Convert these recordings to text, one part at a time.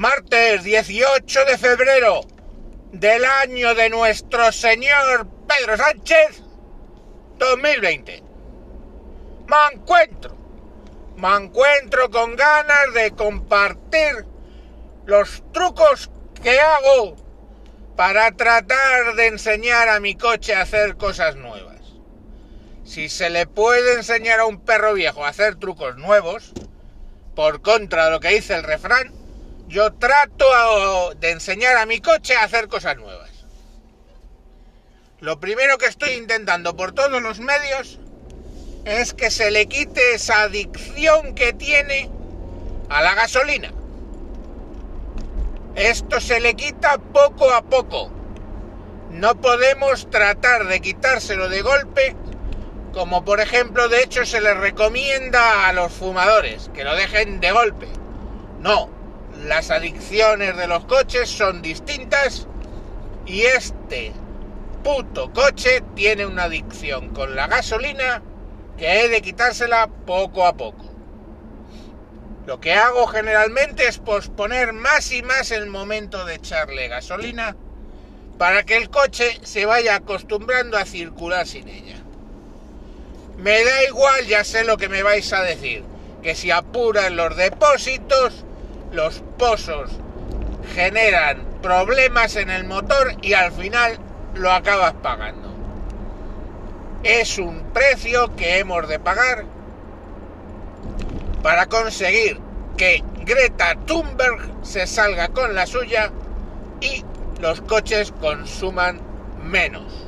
Martes 18 de febrero del año de nuestro señor Pedro Sánchez 2020. Me encuentro, me encuentro con ganas de compartir los trucos que hago para tratar de enseñar a mi coche a hacer cosas nuevas. Si se le puede enseñar a un perro viejo a hacer trucos nuevos, por contra de lo que dice el refrán, yo trato de enseñar a mi coche a hacer cosas nuevas. Lo primero que estoy intentando por todos los medios es que se le quite esa adicción que tiene a la gasolina. Esto se le quita poco a poco. No podemos tratar de quitárselo de golpe, como por ejemplo de hecho se les recomienda a los fumadores, que lo dejen de golpe. No, las adicciones de los coches son distintas y este puto coche tiene una adicción con la gasolina que he de quitársela poco a poco. Lo que hago generalmente es posponer más y más el momento de echarle gasolina para que el coche se vaya acostumbrando a circular sin ella. Me da igual, ya sé lo que me vais a decir, que si apuran los depósitos, los pozos generan problemas en el motor y al final lo acabas pagando. Es un precio que hemos de pagar para conseguir que Greta Thunberg se salga con la suya y los coches consuman menos.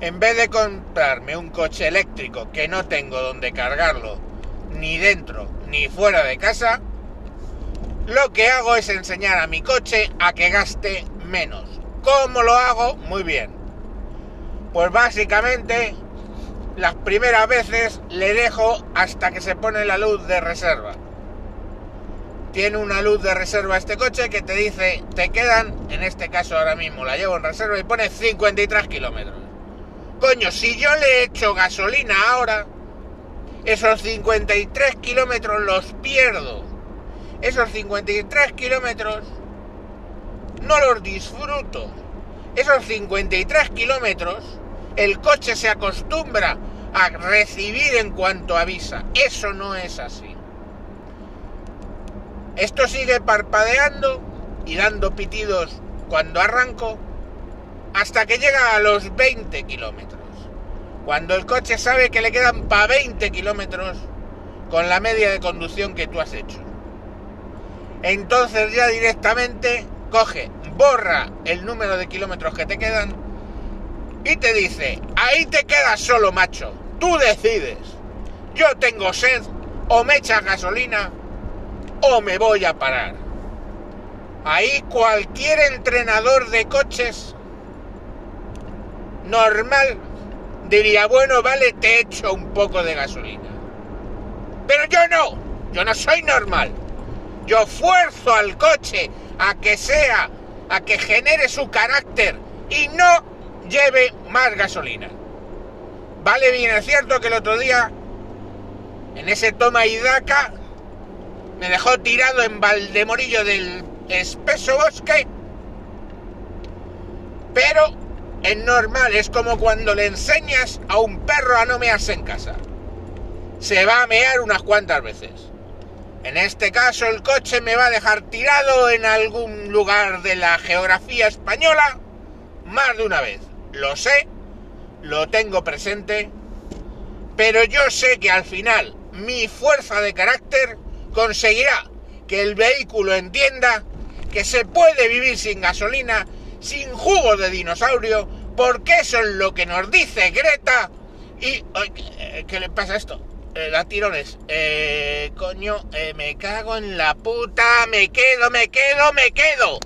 En vez de comprarme un coche eléctrico que no tengo donde cargarlo, ni dentro ni fuera de casa, lo que hago es enseñar a mi coche a que gaste menos. ¿Cómo lo hago? Muy bien. Pues básicamente las primeras veces le dejo hasta que se pone la luz de reserva. Tiene una luz de reserva este coche que te dice, te quedan, en este caso ahora mismo la llevo en reserva y pone 53 kilómetros. Coño, si yo le echo gasolina ahora, esos 53 kilómetros los pierdo esos 53 kilómetros no los disfruto. Esos 53 kilómetros el coche se acostumbra a recibir en cuanto avisa. Eso no es así. Esto sigue parpadeando y dando pitidos cuando arranco hasta que llega a los 20 kilómetros. Cuando el coche sabe que le quedan para 20 kilómetros con la media de conducción que tú has hecho entonces ya directamente coge, borra el número de kilómetros que te quedan y te dice, ahí te quedas solo, macho, tú decides. Yo tengo sed, o me echas gasolina, o me voy a parar. Ahí cualquier entrenador de coches normal diría, bueno, vale, te echo un poco de gasolina. Pero yo no, yo no soy normal. Yo fuerzo al coche a que sea, a que genere su carácter y no lleve más gasolina. Vale bien, es cierto que el otro día, en ese toma y daca, me dejó tirado en Valdemorillo del espeso bosque, pero es normal, es como cuando le enseñas a un perro a no mearse en casa. Se va a mear unas cuantas veces. En este caso el coche me va a dejar tirado en algún lugar de la geografía española más de una vez. Lo sé, lo tengo presente, pero yo sé que al final mi fuerza de carácter conseguirá que el vehículo entienda que se puede vivir sin gasolina, sin jugo de dinosaurio, porque eso es lo que nos dice Greta. Y... ¿Qué le pasa esto? Eh, da tirones. Eh, coño, eh, me cago en la puta, me quedo, me quedo, me quedo.